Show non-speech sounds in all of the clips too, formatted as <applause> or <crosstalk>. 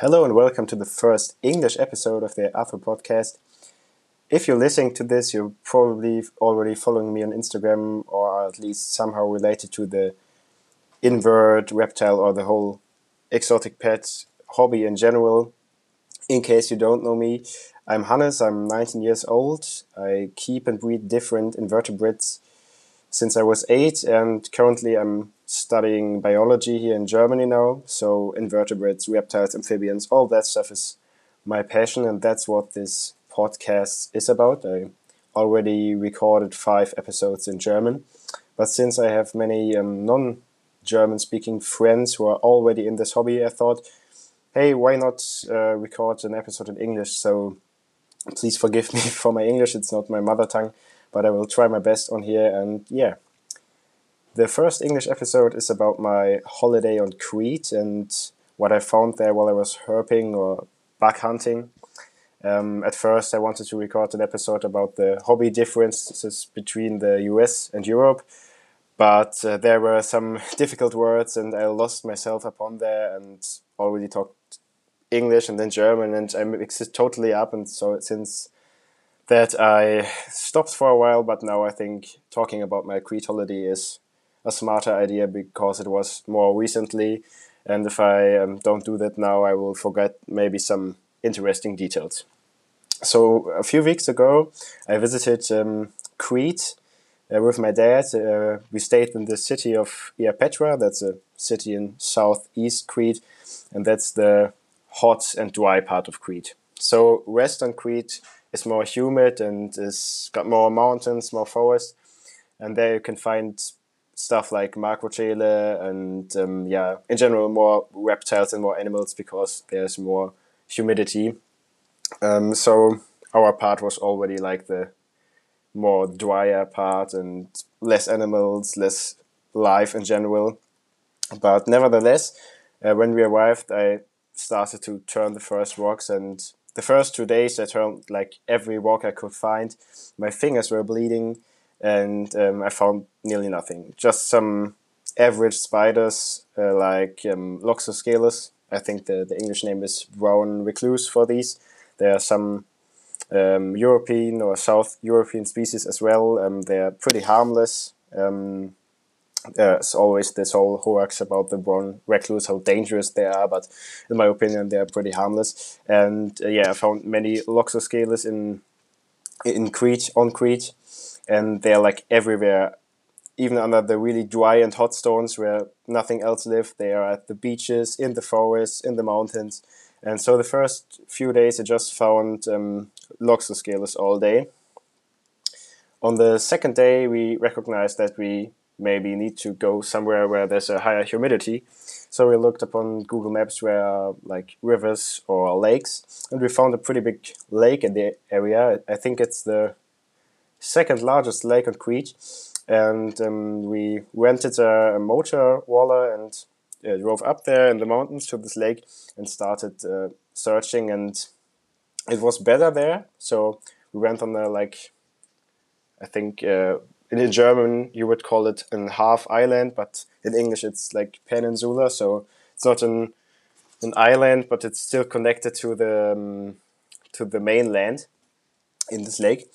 Hello and welcome to the first English episode of the Afro podcast. If you're listening to this, you're probably already following me on Instagram or at least somehow related to the invert, reptile, or the whole exotic pet hobby in general. In case you don't know me, I'm Hannes, I'm 19 years old. I keep and breed different invertebrates since I was eight, and currently I'm studying biology here in Germany now. So, invertebrates, reptiles, amphibians, all that stuff is my passion, and that's what this podcast is about. I already recorded five episodes in German, but since I have many um, non German speaking friends who are already in this hobby, I thought, hey, why not uh, record an episode in English? So, please forgive <laughs> me for my English, it's not my mother tongue but I will try my best on here. And yeah, the first English episode is about my holiday on Crete and what I found there while I was herping or bug hunting. Um, at first, I wanted to record an episode about the hobby differences between the US and Europe, but uh, there were some <laughs> difficult words, and I lost myself upon there and already talked English and then German, and I mixed it totally up. And so, since that I stopped for a while, but now I think talking about my Crete holiday is a smarter idea because it was more recently. And if I um, don't do that now, I will forget maybe some interesting details. So, a few weeks ago, I visited um, Crete uh, with my dad. Uh, we stayed in the city of Ierapetra, that's a city in southeast Crete, and that's the hot and dry part of Crete. So, Western Crete is more humid and it's got more mountains, more forest, and there you can find stuff like macrochele and um, yeah, in general more reptiles and more animals because there's more humidity. Um, so our part was already like the more drier part and less animals, less life in general. But nevertheless, uh, when we arrived, I started to turn the first rocks and the first two days I turned like every rock I could find. My fingers were bleeding, and um, I found nearly nothing. Just some average spiders uh, like um. I think the, the English name is brown recluse for these. There are some um, European or South European species as well. Um, they're pretty harmless. Um, there's always this whole hoax about the brown recluse, how dangerous they are, but in my opinion, they are pretty harmless. And uh, yeah, I found many Loxosceles in in Crete, on Crete, and they're like everywhere, even under the really dry and hot stones where nothing else lives. They are at the beaches, in the forests, in the mountains. And so the first few days, I just found um, Loxosceles all day. On the second day, we recognized that we maybe need to go somewhere where there's a higher humidity. So we looked upon Google Maps where like rivers or lakes, and we found a pretty big lake in the area. I think it's the second largest lake on Crete, and um, we rented a, a motor waller and uh, drove up there in the mountains to this lake and started uh, searching, and it was better there. So we went on a like I think. Uh, in German you would call it an half island, but in English it's like peninsula. So it's not an an island, but it's still connected to the um, to the mainland in this lake.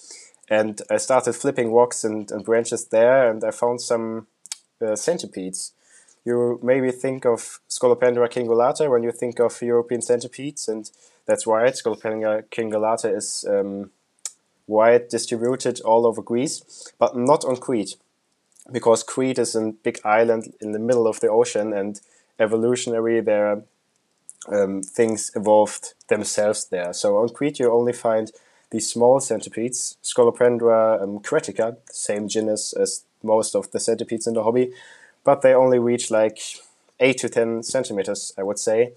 And I started flipping rocks and, and branches there, and I found some uh, centipedes. You maybe think of Scolopendra cingulata when you think of European centipedes, and that's right. Scolopendra cingulata is um, wide distributed all over Greece, but not on Crete, because Crete is a big island in the middle of the ocean, and evolutionary there um, things evolved themselves there. So on Crete you only find these small centipedes, Scolopendra um, cretica, same genus as most of the centipedes in the hobby, but they only reach like 8 to 10 centimeters, I would say.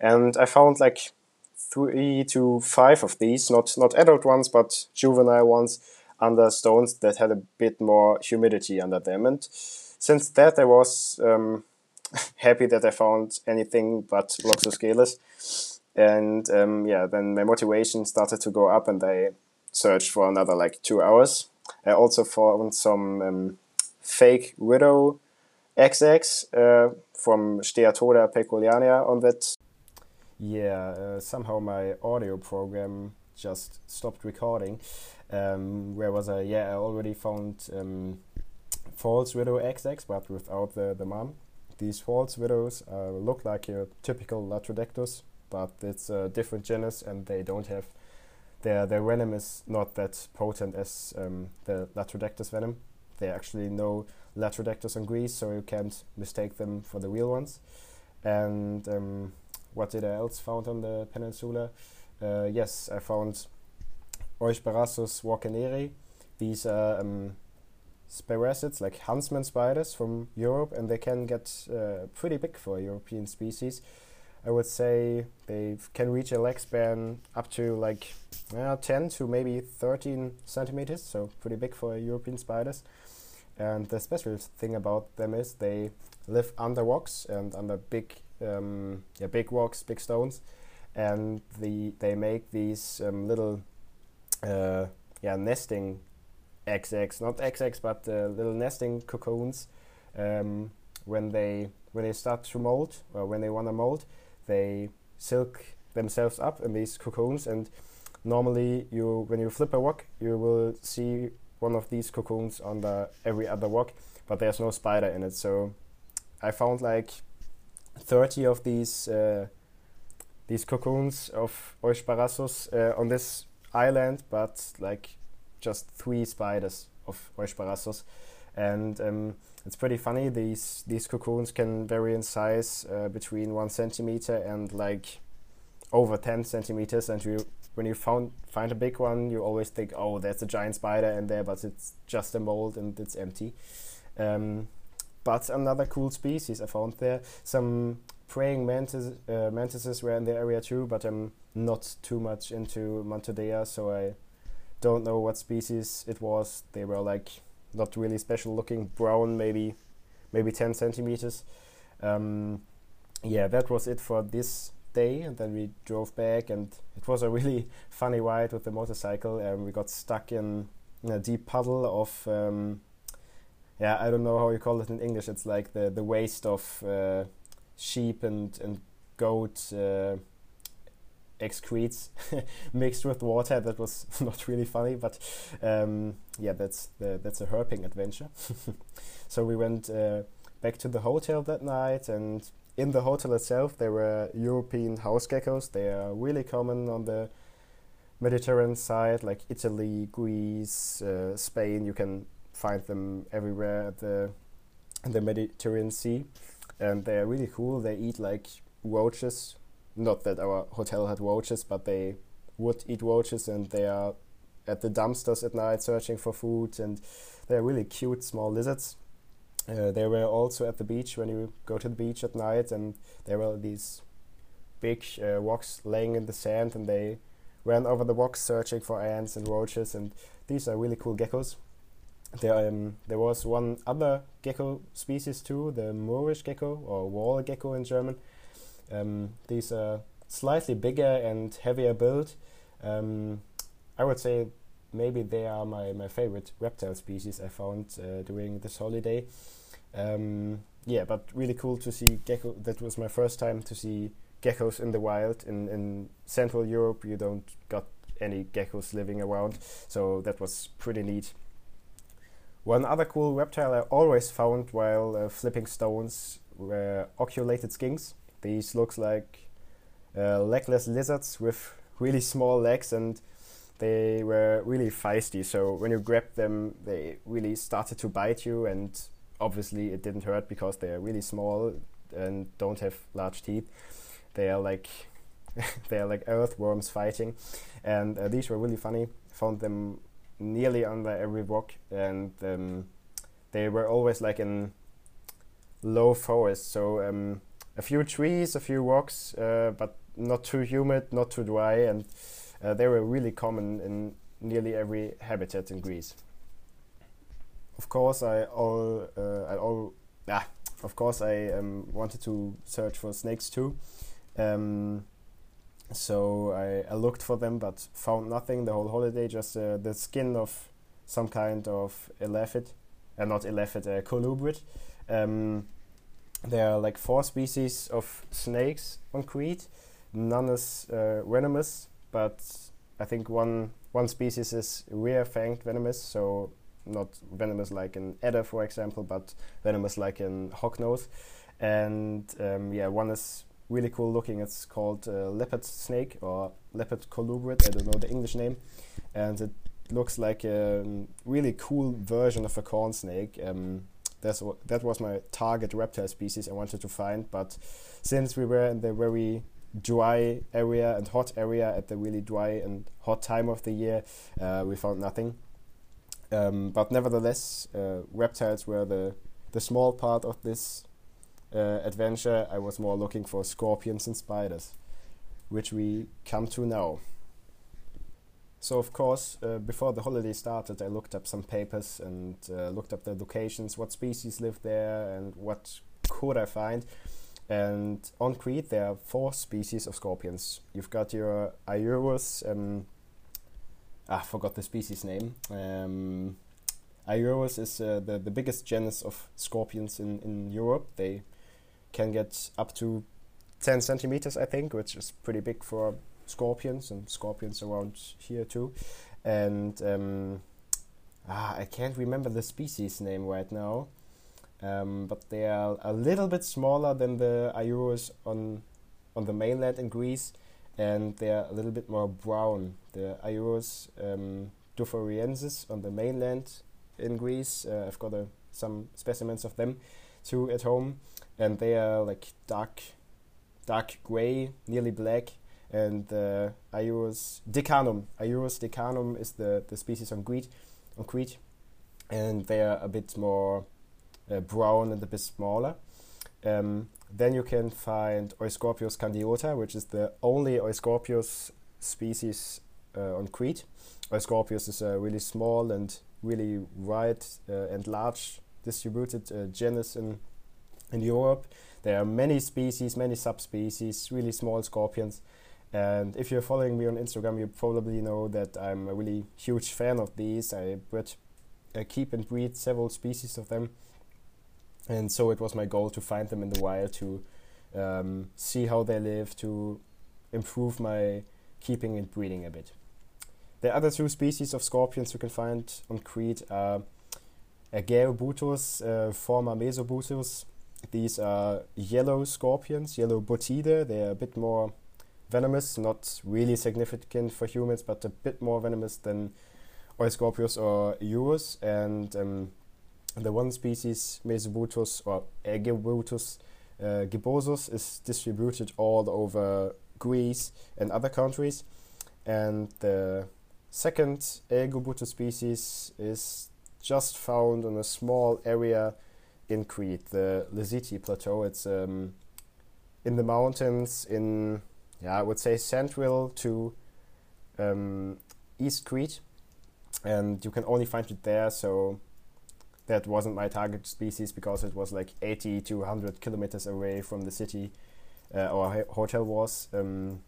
And I found like three to five of these, not not adult ones, but juvenile ones, under stones that had a bit more humidity under them. And since that, I was um, <laughs> happy that I found anything but Loxosceles. And um, yeah, then my motivation started to go up, and I searched for another like two hours. I also found some um, fake widow XX uh, from Steatoda paykulliana on that yeah, uh, somehow my audio program just stopped recording. Um, where was I? Yeah, I already found um, false widow XX, but without the, the mom. These false widows uh, look like your typical Latrodectus, but it's a different genus and they don't have their their venom is not that potent as um, the Latrodectus venom. There are actually no Latrodectus on Greece, so you can't mistake them for the real ones. And um, what did I else found on the peninsula? Uh, yes, I found Eusparassus walckenaeri. These are um, like huntsman spiders from Europe, and they can get uh, pretty big for a European species. I would say they can reach a leg span up to like uh, 10 to maybe 13 centimeters, so pretty big for European spiders. And the special thing about them is they live under rocks and under big, um, yeah, big rocks, big stones, and the they make these um, little, uh, yeah, nesting XX, not XX, but uh, little nesting cocoons. Um, when they when they start to molt or when they want to mold, they silk themselves up in these cocoons and normally you when you flip a rock you will see one of these cocoons under every other rock but there's no spider in it. So I found like 30 of these uh, these cocoons of Eusparassus uh, on this island but like just three spiders of Eusparassus and um, it's pretty funny. These these cocoons can vary in size uh, between one centimeter and like over ten centimeters. And you, when you found find a big one, you always think, oh, there's a giant spider in there, but it's just a mold and it's empty. Um, but another cool species I found there. Some praying mantis, uh, mantises were in the area too, but I'm not too much into Mantodea, so I don't know what species it was. They were like not really special looking, brown, maybe maybe 10 centimeters. Um, yeah, that was it for this day, and then we drove back, and it was a really <laughs> funny ride with the motorcycle. Um, we got stuck in, in a deep puddle of, um, yeah, I don't know how you call it in English. It's like the the waste of uh, sheep and and goat. Uh, excretes <laughs> mixed with water. That was <laughs> not really funny, but um, yeah, that's the, that's a herping adventure. <laughs> so we went uh, back to the hotel that night, and in the hotel itself, there were European house geckos. They are really common on the Mediterranean side, like Italy, Greece, uh, Spain. You can find them everywhere at the the Mediterranean Sea, and they are really cool. They eat like roaches not that our hotel had roaches, but they would eat roaches and they are at the dumpsters at night searching for food and they're really cute small lizards. Uh, they were also at the beach when you go to the beach at night and there were these big uh, rocks laying in the sand and they ran over the rocks searching for ants and roaches and these are really cool geckos. There, um, there was one other gecko species too, the Moorish gecko or wall gecko in German, um, these are slightly bigger and heavier built. Um, I would say maybe they are my, my favorite reptile species I found uh, during this holiday. Um, yeah, but really cool to see gecko. That was my first time to see geckos in the wild. In in Central Europe, you don't got any geckos living around, so that was pretty neat. One other cool reptile I always found while uh, flipping stones were oculated skinks. These looks like uh, legless lizards with really small legs and they were really feisty. So when you grabbed them, they really started to bite you, and obviously it didn't hurt because they are really small and don't have large teeth. They are like <laughs> they are like earthworms fighting, and uh, these were really funny. Found them nearly under every rock, and um, they were always like in low forest. So um, a few trees, a few rocks, uh, but not too humid, not too dry, and uh, they were really common in nearly every habitat in Greece. Of course, I all uh, I all ah, of course I um, wanted to search for snakes too. Um, so I, I, looked for them but found nothing the whole holiday. Just uh, the skin of some kind of elapid, uh, not elapid, uh, colubrid. Um, there are like four species of snakes on Crete. none is uh, venomous, but I think one one species is rear fanged venomous, so not venomous like an adder, for example, but venomous like an hognose. And um, yeah, one is really cool looking. It's called uh, leopard snake or leopard colubrid. I don't know the English name, and it looks like a really cool version of a corn snake. Um, that's that was my target reptile species I wanted to find, but since we were in the very dry area and hot area at the really dry and hot time of the year, uh, we found nothing. Um, but nevertheless, uh, reptiles were the the small part of this uh, adventure. I was more looking for scorpions and spiders, which we come to now. So of course, uh, before the holiday started, I looked up some papers and uh, looked up the locations, what species live there, and what could I find. And on Crete, there are four species of scorpions. You've got your Iurus, um, ah, I forgot the species name. Um, Iurus is uh, the, the biggest genus of scorpions in, in Europe. They can get up to 10 centimeters, I think, which is pretty big for scorpions and scorpions around here too. And um, ah, I can't remember the species name right now, um, but they are a little bit smaller than the Iurus on on the mainland in Greece, and they are a little bit more brown. The Iurus um, dufouriensis on the mainland in Greece. Uh, I've got uh, some specimens of them too at home, and they are like dark, dark gray, nearly black, and uh, Iurus dekanum. Iurus dekanum is the, the species on Crete, on Crete, and they are a bit more uh, brown and a bit smaller. Um, then you can find Euscorpius candiota, which is the only Euscorpius species uh, on Crete. Euscorpius is a really small and really wide uh, and large distributed uh, genus in in Europe. There are many species, many subspecies, really small scorpions, and if you're following me on Instagram, you probably know that I'm a really huge fan of these. I bred, keep and breed several species of them, and so it was my goal to find them in the wild to um, see how they live, to improve my keeping and breeding a bit. The other two species of scorpions you can find on Crete are Aegaeobuthus, uh, forma mesobuthus. These are yellow scorpions, yellow botide. They are a bit more venomous, not really significant for humans, but a bit more venomous than Euscorpius or Iurus. And um, the one species, Mesobuthus or Aegaeobuthus uh, gibbosus, is distributed all over Greece and other countries. And the second Aegaeobuthus species is just found on a small area in Crete, the Lasithi Plateau. It's um, in the mountains in yeah, I would say central to um, East Crete, and you can only find it there. So that wasn't my target species because it was like 80 to 100 kilometers away from the city uh, our hotel was. Um,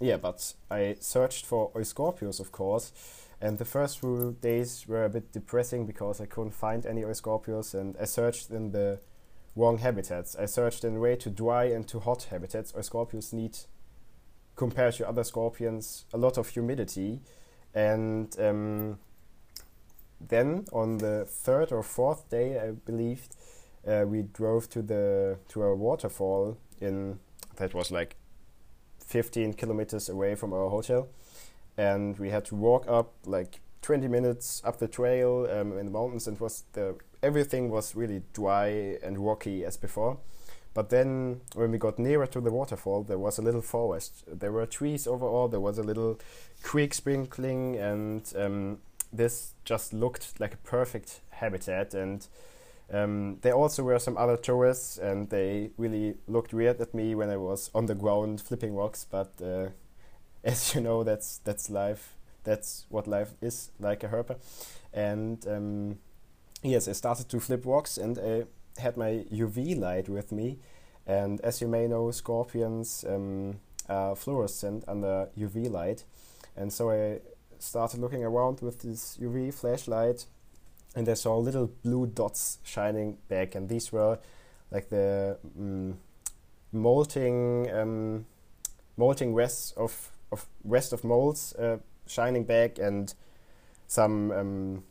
yeah, but I searched for Euscorpius, of course, and the first few days were a bit depressing because I couldn't find any Euscorpius, and I searched in the wrong habitats. I searched in way too dry and too hot habitats. Euscorpius need compared to other scorpions, a lot of humidity. And um, then on the third or fourth day, I believe, uh, we drove to the to a waterfall in that was like 15 kilometers away from our hotel, and we had to walk up like 20 minutes up the trail um, in the mountains, and was the everything was really dry and rocky as before. But then, when we got nearer to the waterfall, there was a little forest. There were trees overall. There was a little creek sprinkling, and um, this just looked like a perfect habitat. And um, there also were some other tourists, and they really looked weird at me when I was on the ground flipping rocks. But uh, <laughs> as you know, that's that's life. That's what life is like a herper. And um, yes, I started to flip rocks, and I had my UV light with me, and as you may know, scorpions um, are fluorescent under UV light, and so I started looking around with this UV flashlight, and I saw little blue dots shining back, and these were like the um, molting um, molting rests of, of rest of molds uh, shining back and some um,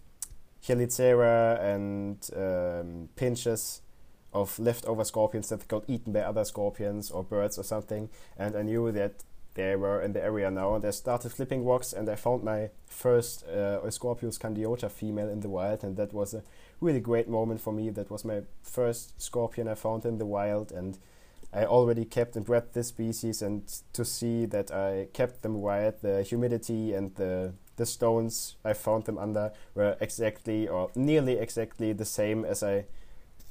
Chelicera and um, pinches of leftover scorpions that got eaten by other scorpions or birds or something. And I knew that they were in the area now. And I started flipping rocks and I found my first uh, Scorpius candiota female in the wild. And that was a really great moment for me. That was my first scorpion I found in the wild. And I already kept and bred this species. And to see that I kept them wild, the humidity and the the stones I found them under were exactly or nearly exactly the same as I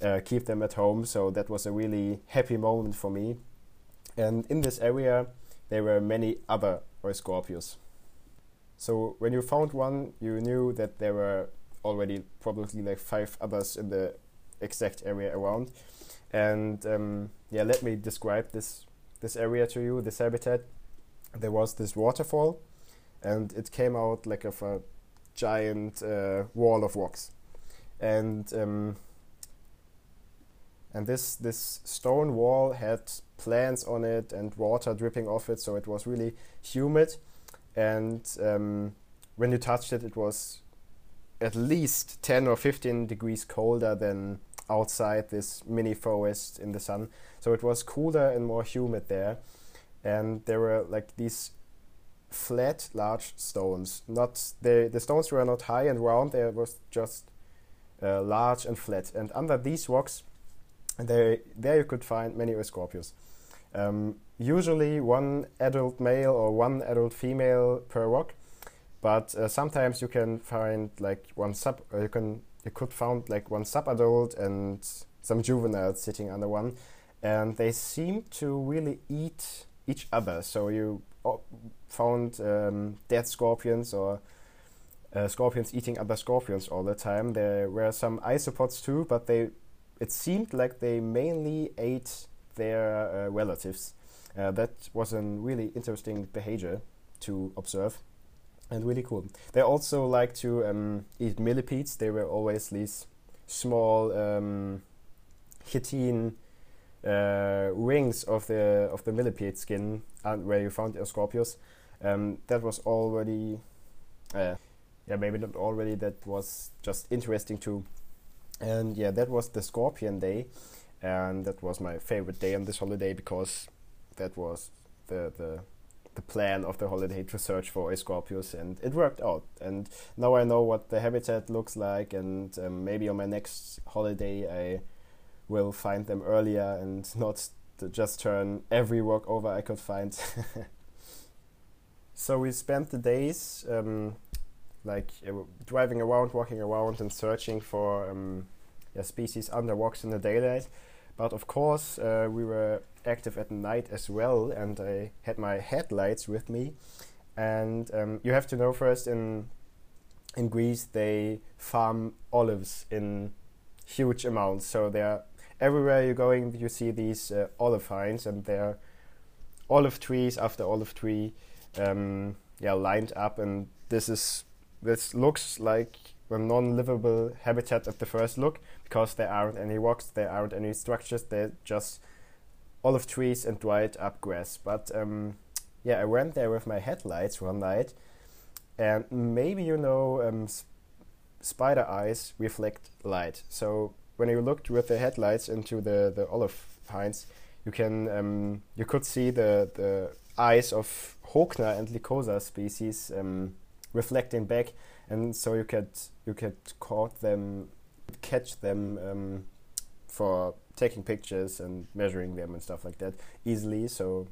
uh, keep them at home. So that was a really happy moment for me. And in this area, there were many other Euscorpius. So when you found one, you knew that there were already probably like five others in the exact area around. And um, yeah, let me describe this this area to you, this habitat. There was this waterfall, and it came out like of a giant uh, wall of rocks, and um, and this this stone wall had plants on it and water dripping off it, so it was really humid. And um, when you touched it, it was at least 10 or 15 degrees colder than outside this mini forest in the sun. So it was cooler and more humid there. And there were like these flat, large stones. Not the the stones were not high and round. They was just uh, large and flat. And under these rocks, there there you could find many Euscorpius. Um, usually one adult male or one adult female per rock, but uh, sometimes you can find like one sub. Uh, you can you could find like one sub-adult and some juveniles sitting under one, and they seem to really eat each other. So you found um, dead scorpions or uh, scorpions eating other scorpions all the time. There were some isopods too, but they it seemed like they mainly ate their uh, relatives. Uh, that was a really interesting behavior to observe and really cool. They also like to um, eat millipedes. They were always these small um, chitin uh, rings of the of the millipede skin and where you found Euscorpius. Um, that was already, uh, yeah, maybe not already. That was just interesting too. And yeah, that was the Scorpion Day, and that was my favorite day on this holiday because that was the the the plan of the holiday to search for Euscorpius, and it worked out. And now I know what the habitat looks like, and um, maybe on my next holiday I will find them earlier and not just turn every rock over I could find. <laughs> so we spent the days um, like uh, driving around, walking around, and searching for um, yeah, species under rocks in the daylight. But of course, uh, we were active at night as well, and I had my headlights with me. And um, you have to know first in in Greece they farm olives in huge amounts, so they're everywhere you're going, you see these uh, olive vines, and they're olive trees after olive tree, um, yeah, lined up, and this is this looks like a non-livable habitat at the first look because there aren't any rocks, there aren't any structures, they're just olive trees and dried up grass. But um, yeah, I went there with my headlights one night, and maybe you know um, sp spider eyes reflect light. So when you looked with the headlights into the, the olive pines, you can um, you could see the, the eyes of Hogna and Lycosa species um, reflecting back, and so you could you could caught them, catch them um, for taking pictures and measuring them and stuff like that easily. So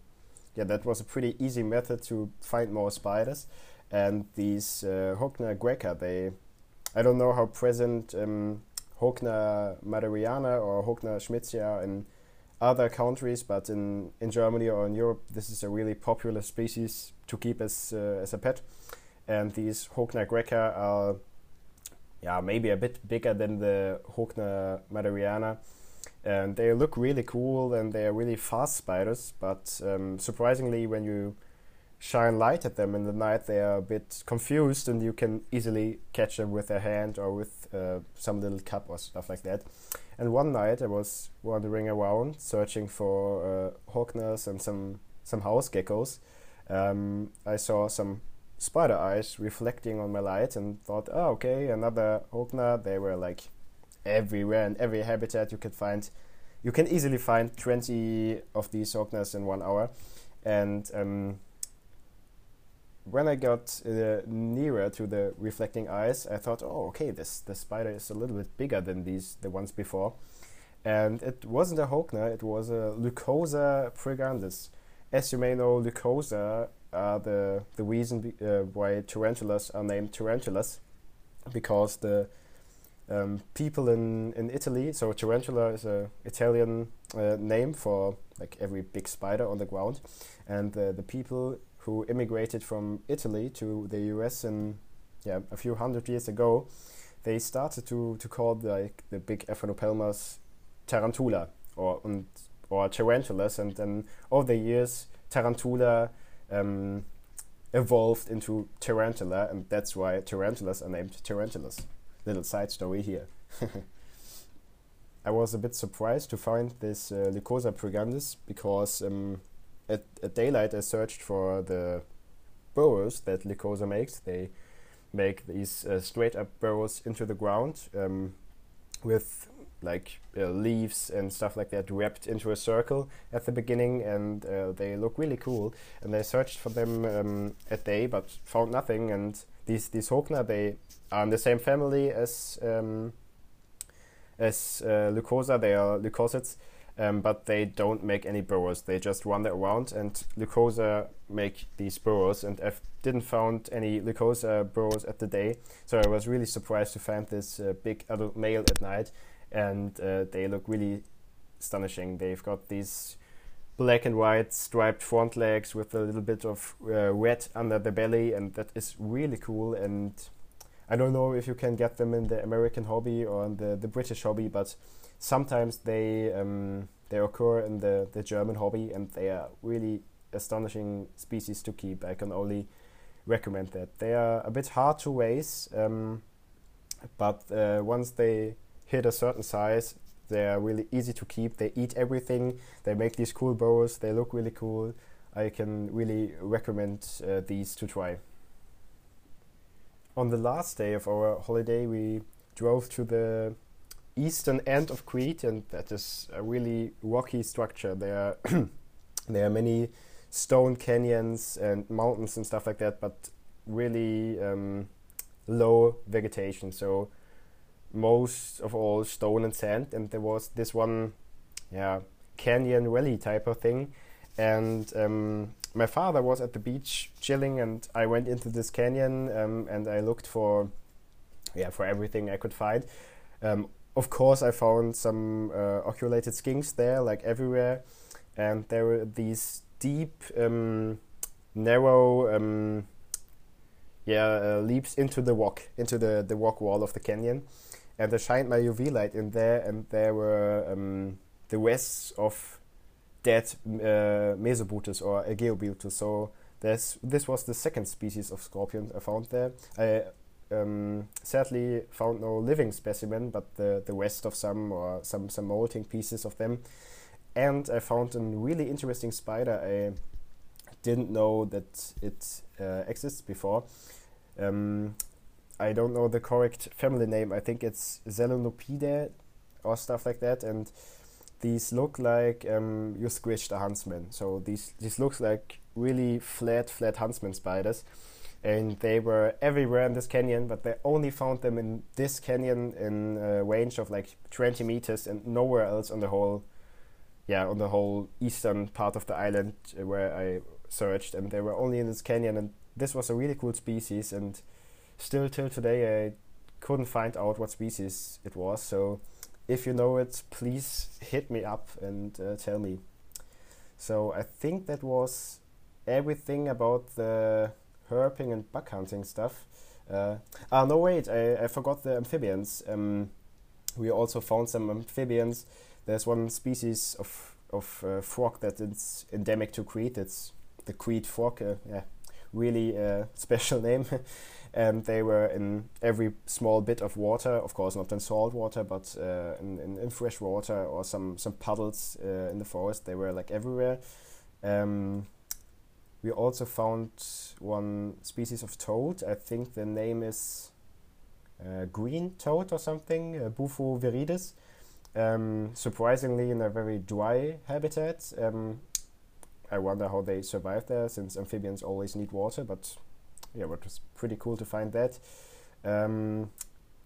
yeah, that was a pretty easy method to find more spiders. And these uh, Hogna graeca, they I don't know how present um, Hogna maderiana or Hogna schmitzi in other countries, but in, in Germany or in Europe, this is a really popular species to keep as, uh, as a pet. And these Hogna graeca are yeah, maybe a bit bigger than the Hogna maderiana. And they look really cool and they are really fast spiders, but um, surprisingly, when you shine light at them in the night, they are a bit confused, and you can easily catch them with a hand or with uh, some little cup or stuff like that. And one night, I was wandering around searching for uh, Hognas and some some house geckos, um, I saw some spider eyes reflecting on my light and thought, oh, okay, another Hogna. They were like everywhere in every habitat you could find. You can easily find 20 of these Hognas in one hour. And um, when I got uh, nearer to the reflecting eyes, I thought, oh, okay, this the spider is a little bit bigger than these the ones before, and it wasn't a Hogna, it was a Lycosa praegrandis. As you may know, Lycosa are the the reason be, uh, why tarantulas are named tarantulas, because the um, people in, in Italy, so tarantula is a Italian uh, name for like every big spider on the ground, and the people who immigrated from Italy to the US in yeah a few hundred years ago, they started to to call like the big Aphonopelmas tarantula or or tarantulas, and then over the years tarantula um, evolved into tarantula, and that's why tarantulas are named tarantulas. Little side story here. <laughs> I was a bit surprised to find this uh, Lycosa praegrandis because um, at, at daylight I searched for the burrows that Lycosa makes. They make these uh, straight up burrows into the ground um, with like uh, leaves and stuff like that wrapped into a circle at the beginning, and uh, they look really cool. And I searched for them um, at day, but found nothing. And these these Hogna, they are in the same family as um, as uh, Lycosa. They are lycosids, um, but they don't make any burrows. They just wander around, and Lycosa make these burrows. And I didn't found any Lycosa burrows at the day, so I was really surprised to find this uh, big adult male at night, and uh, they look really astonishing. They've got these black and white striped front legs with a little bit of uh, red under the belly, and that is really cool. And I don't know if you can get them in the American hobby or in the, the British hobby, but sometimes they um, they occur in the, the German hobby and they are really astonishing species to keep. I can only recommend that. They are a bit hard to raise, um, but uh, once they hit a certain size, they are really easy to keep. They eat everything. They make these cool bows. They look really cool. I can really recommend uh, these to try. On the last day of our holiday, we drove to the eastern end of Crete, and that is a really rocky structure. There are <clears throat> there are many stone canyons and mountains and stuff like that, but really um, low vegetation. So most of all stone and sand, and there was this one, yeah, canyon valley type of thing, and um, my father was at the beach chilling, and I went into this canyon um, and I looked for, yeah, for everything I could find. Um, of course, I found some uh, oculated skinks there, like everywhere, and there were these deep, um, narrow, um, yeah, uh, leaps into the rock, into the the rock wall of the canyon, and I shined my UV light in there, and there were um, the rests of dead uh, Mesobuthus or Aegaeobuthus. So this this was the second species of scorpion I found there. I um, sadly found no living specimen, but the, the rest of some or some, some molting pieces of them. And I found a really interesting spider. I didn't know that it uh, exists before. Um, I don't know the correct family name. I think it's Selenopidae or stuff like that. And these look like um, you squished a huntsman. So these these looks like really flat, flat huntsman spiders and they were everywhere in this canyon, but they only found them in this canyon in a range of like 20 meters and nowhere else on the whole, yeah, on the whole eastern part of the island where I searched, and they were only in this canyon, and this was a really cool species, and still till today I couldn't find out what species it was. So if you know it, please hit me up and uh, tell me. So I think that was everything about the herping and bug hunting stuff. Uh, ah, no, wait, I, I forgot the amphibians. Um, we also found some amphibians. There's one species of of uh, frog that is endemic to Crete. It's the Crete frog. Uh, yeah, really uh, <laughs> special name. <laughs> and they were in every small bit of water. Of course, not in salt water, but uh, in, in, in fresh water or some some puddles uh, in the forest. They were like everywhere. Um, we also found one species of toad. I think the name is uh, green toad or something, uh, Bufo viridis. Um, surprisingly, in a very dry habitat. Um, I wonder how they survive there, since amphibians always need water. But yeah, it was pretty cool to find that. Um,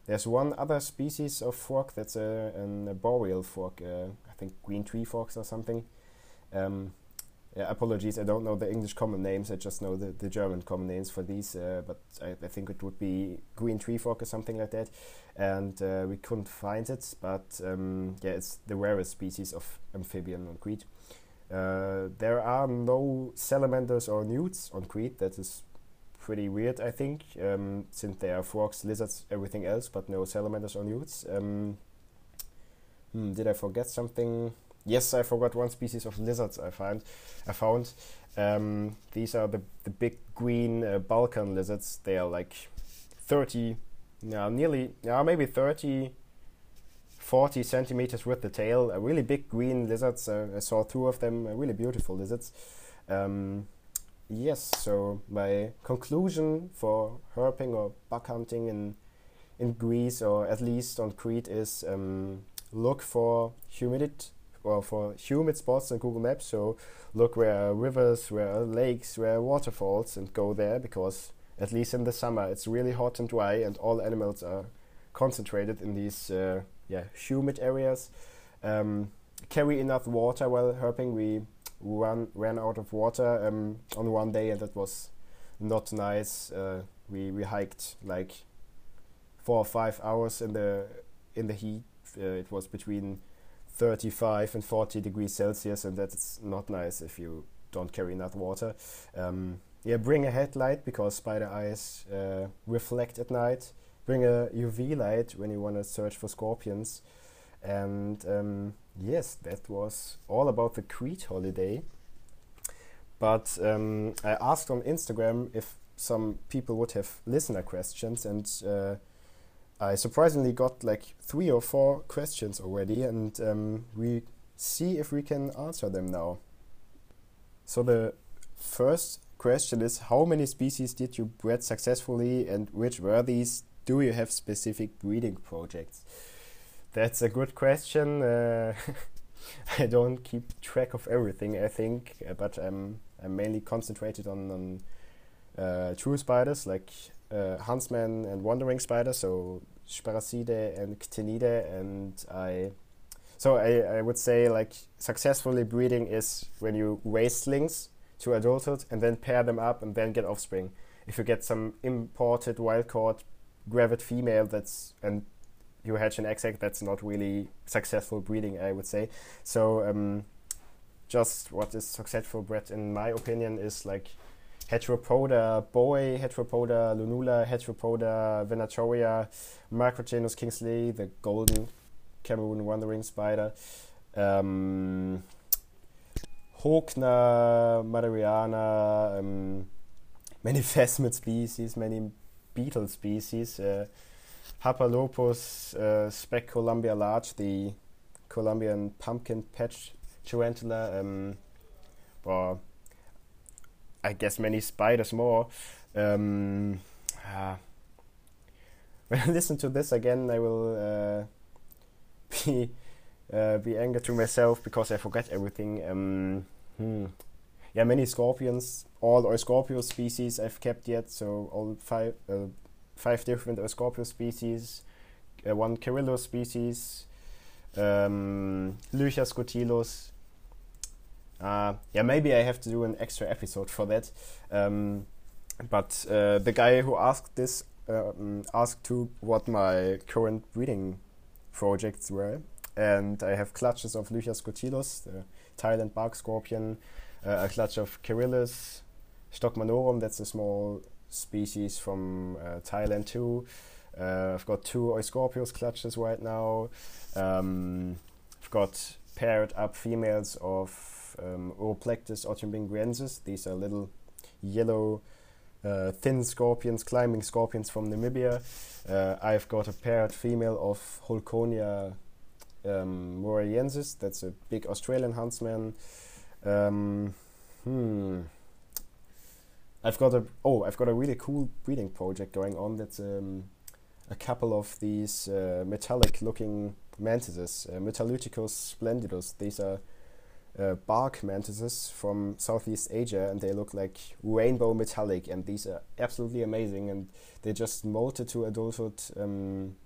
there's one other species of fork that's a, an, a boreal fork. Uh, I think green tree forks or something. Um, yeah, apologies, I don't know the English common names. I just know the, the German common names for these. Uh, but I, I, think it would be green tree fork or something like that. And uh, we couldn't find it. But um, yeah, it's the rarest species of amphibian on Crete. Uh, there are no salamanders or newts on Crete. That is pretty weird, I think, um, since there are frogs, lizards, everything else, but no salamanders or newts. Um, hmm, did I forget something? Yes, I forgot one species of lizards I found. I found um, these are the the big green uh, Balkan lizards. They are like thirty, now nearly, now maybe 30, 40 centimeters with the tail. Really big green lizards. Uh, I saw two of them. Uh, really beautiful lizards. Um, yes. So my conclusion for herping or buck hunting in in Greece or at least on Crete is um, look for humidity or for humid spots on Google Maps. So look where are rivers, where are lakes, where are waterfalls, and go there because at least in the summer it's really hot and dry, and all animals are concentrated in these uh, yeah humid areas. Um, carry enough water while herping. We run ran out of water um, on one day, and that was not nice. Uh, we we hiked like four or five hours in the in the heat. Uh, it was between 35 and 40 degrees Celsius, and that's not nice if you don't carry enough water. Um, yeah, bring a headlight because spider eyes uh, reflect at night. Bring a UV light when you want to search for scorpions. And um, yes, that was all about the Crete holiday. But um, I asked on Instagram if some people would have listener questions, and uh, I surprisingly got like three or four questions already, and um, we see if we can answer them now. So the first question is how many species did you breed successfully and which were these? Do you have specific breeding projects? That's a good question. Uh, <laughs> I don't keep track of everything, I think, uh, but I'm, I'm mainly concentrated on, on uh, true spiders like uh, huntsman and wandering spiders, so Sparassidae and Ctenidae, and I. So I, I would say like successfully breeding is when you raise slings to adulthood and then pair them up and then get offspring. If you get some imported wild caught gravid female that's and you hatch an egg that's not really successful breeding, I would say. So um, just what is successful bred in my opinion is like Heteropoda boy, Heteropoda lunula, Heteropoda venatoria, Macroctenus kingsleyi, the golden Cameroon wandering spider, um, Hogna maderiana, um, many <laughs> phasmid species, many beetle species, uh, Hapalopus, uh, Spec Columbia large, the Colombian pumpkin patch tarantula, um, I guess many spiders more. Um, uh, when I <laughs> listen to this again, I will uh, <laughs> be uh, be angry to myself because I forget everything. Um, hmm. Yeah, many scorpions, all Euscorpio species I've kept yet. So all five uh, five different Euscorpio species, uh, one Carillo species, um, scutilus, uh, yeah, maybe I have to do an extra episode for that. Um, but uh, the guy who asked this uh, asked to what my current breeding projects were, and I have clutches of Lychas scutilus, the Thailand bark scorpion, uh, a clutch of Chaerilus, Stockmanorum, that's a small species from uh, Thailand too. Uh, I've got two Euscorpius clutches right now. Um, I've got paired up females of um, otjimbinguensis. These are little yellow uh, thin scorpions, climbing scorpions from Namibia. Uh, I've got a paired female of Holconia um, That's a big Australian huntsman. Um, hmm. I've got a oh I've got a really cool breeding project going on. That's um, a couple of these uh, metallic looking mantises, uh, Metallyticus splendidus. These are uh, bark mantises from Southeast Asia, and they look like rainbow metallic, and these are absolutely amazing. And they just molted to adulthood, um,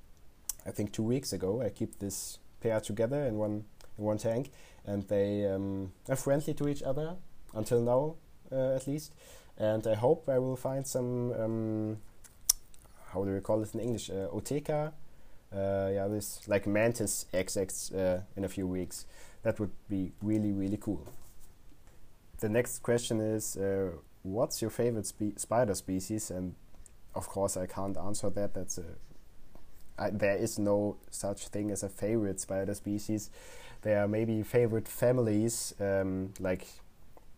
I think, two weeks ago. I keep this pair together in one in one tank, and they um, are friendly to each other until now, uh, at least. And I hope I will find some. Um, how do we call it in English? Uh, Ootheca. Uh, yeah, this like mantis XX uh, in a few weeks that would be really really cool. The next question is, uh, what's your favorite spe spider species? And of course, I can't answer that. That's a I, there is no such thing as a favorite spider species. There are maybe favorite families um, like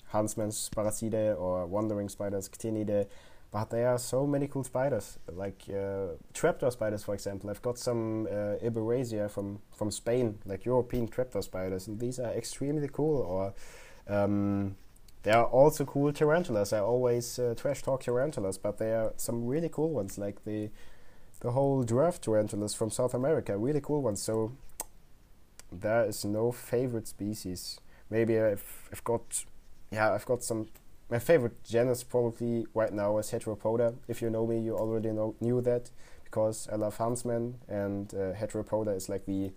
Huntsman's Sparassidae or Wandering Spiders Ctenidae but there are so many cool spiders, like uh, trapdoor spiders, for example. I've got some uh, Iberesia from, from Spain, like European trapdoor spiders, and these are extremely cool. Or um, there are also cool tarantulas. I always uh, trash talk tarantulas, but there are some really cool ones, like the the whole dwarf tarantulas from South America, really cool ones. So there is no favorite species. Maybe I've, I've got, yeah, I've got some my favorite genus probably right now is Heteropoda. If you know me, you already know knew that because I love huntsmen, and uh, Heteropoda is like the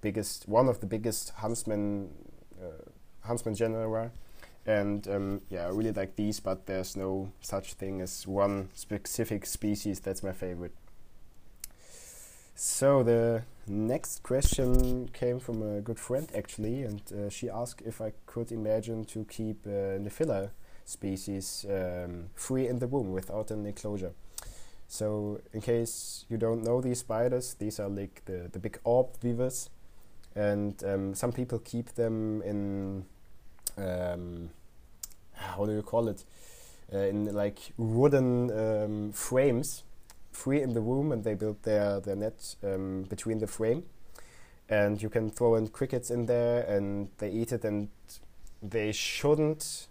biggest, one of the biggest huntsman uh, huntsman genera. And um, yeah, I really like these, but there's no such thing as one specific species that's my favorite. So the next question came from a good friend actually, and uh, she asked if I could imagine to keep uh, Nephila species um, free in the womb without an enclosure. So, in case you don't know these spiders, these are like the, the big orb weavers, and um, some people keep them in um, how do you call it? Uh, in like wooden um, frames free in the room and they build their, their net um, between the frame. And you can throw in crickets in there and they eat it and they shouldn't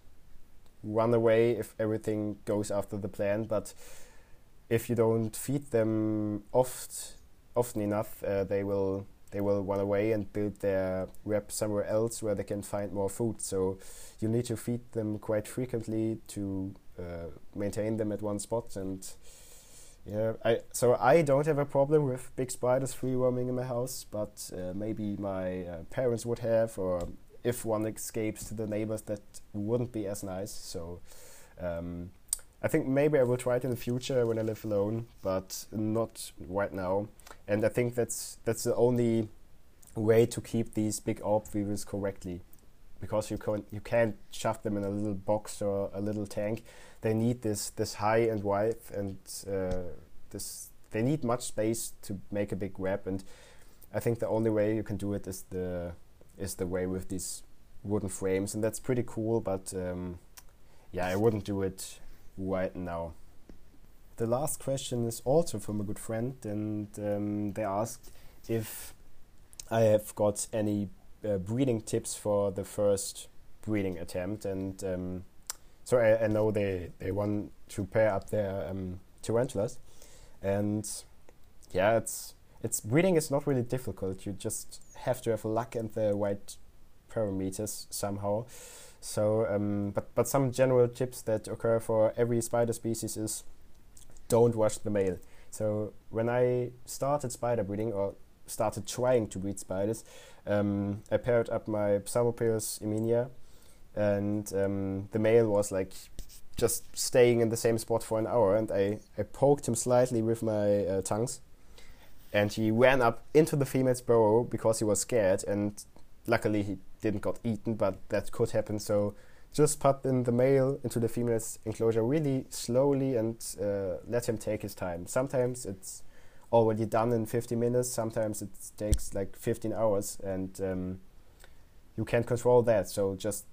run away if everything goes after the plan. But if you don't feed them oft, often enough, uh, they will they will run away and build their web somewhere else where they can find more food. So you need to feed them quite frequently to uh, maintain them at one spot and yeah, I so I don't have a problem with big spiders free roaming in my house, but uh, maybe my uh, parents would have, or if one escapes to the neighbors, that wouldn't be as nice. So um, I think maybe I will try it in the future when I live alone, but not right now. And I think that's that's the only way to keep these big orb weavers correctly, because you can't you can't shove them in a little box or a little tank. They need this this high and wide and uh, this they need much space to make a big web. And I think the only way you can do it is the is the way with these wooden frames. And that's pretty cool but um, yeah I wouldn't do it right now. The last question is also from a good friend and um, they asked if I have got any uh, breeding tips for the first breeding attempt and um, so I, I, know they, they want to pair up their um, tarantulas, and yeah, it's it's breeding is not really difficult. You just have to have luck and the right parameters somehow. So, um, but but some general tips that occur for every spider species is don't wash the male. So when I started spider breeding or started trying to breed spiders, um, I paired up my Psalmopoeus emilia and um, the male was like just staying in the same spot for an hour and I, I poked him slightly with my uh, tongues and he ran up into the female's burrow because he was scared and luckily he didn't got eaten but that could happen. So just put in the male into the female's enclosure really slowly and uh, let him take his time. Sometimes it's already done in 50 minutes sometimes it takes like 15 hours and um, you can't control that so just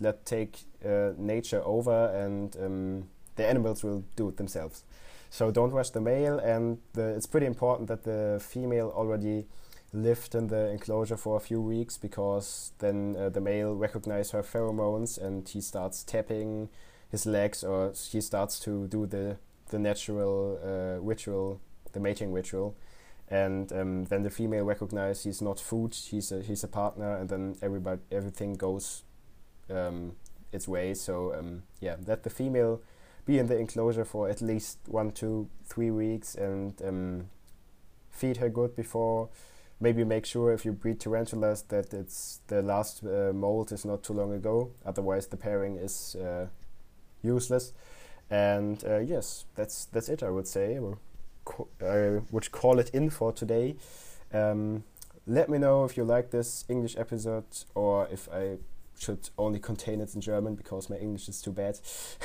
let take uh, nature over and um, the animals will do it themselves. So don't rush the male, and the, it's pretty important that the female already lived in the enclosure for a few weeks because then uh, the male recognizes her pheromones and he starts tapping his legs, or he starts to do the the natural uh, ritual, the mating ritual, and um, then the female recognizes he's not food, he's a he's a partner, and then everybody everything goes um, its way. So um, yeah, let the female be in the enclosure for at least one, two, three weeks, and um, feed her good before. Maybe make sure if you breed tarantulas that it's the last uh, molt is not too long ago. Otherwise, the pairing is uh, useless. And uh, yes, that's that's it. I would say. I would call it in for today. Um, let me know if you like this English episode or if I should only contain it in German because my English is too bad.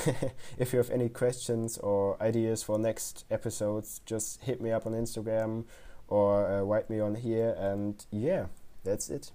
<laughs> if you have any questions or ideas for next episodes, just hit me up on Instagram or uh, write me on here. And yeah, that's it.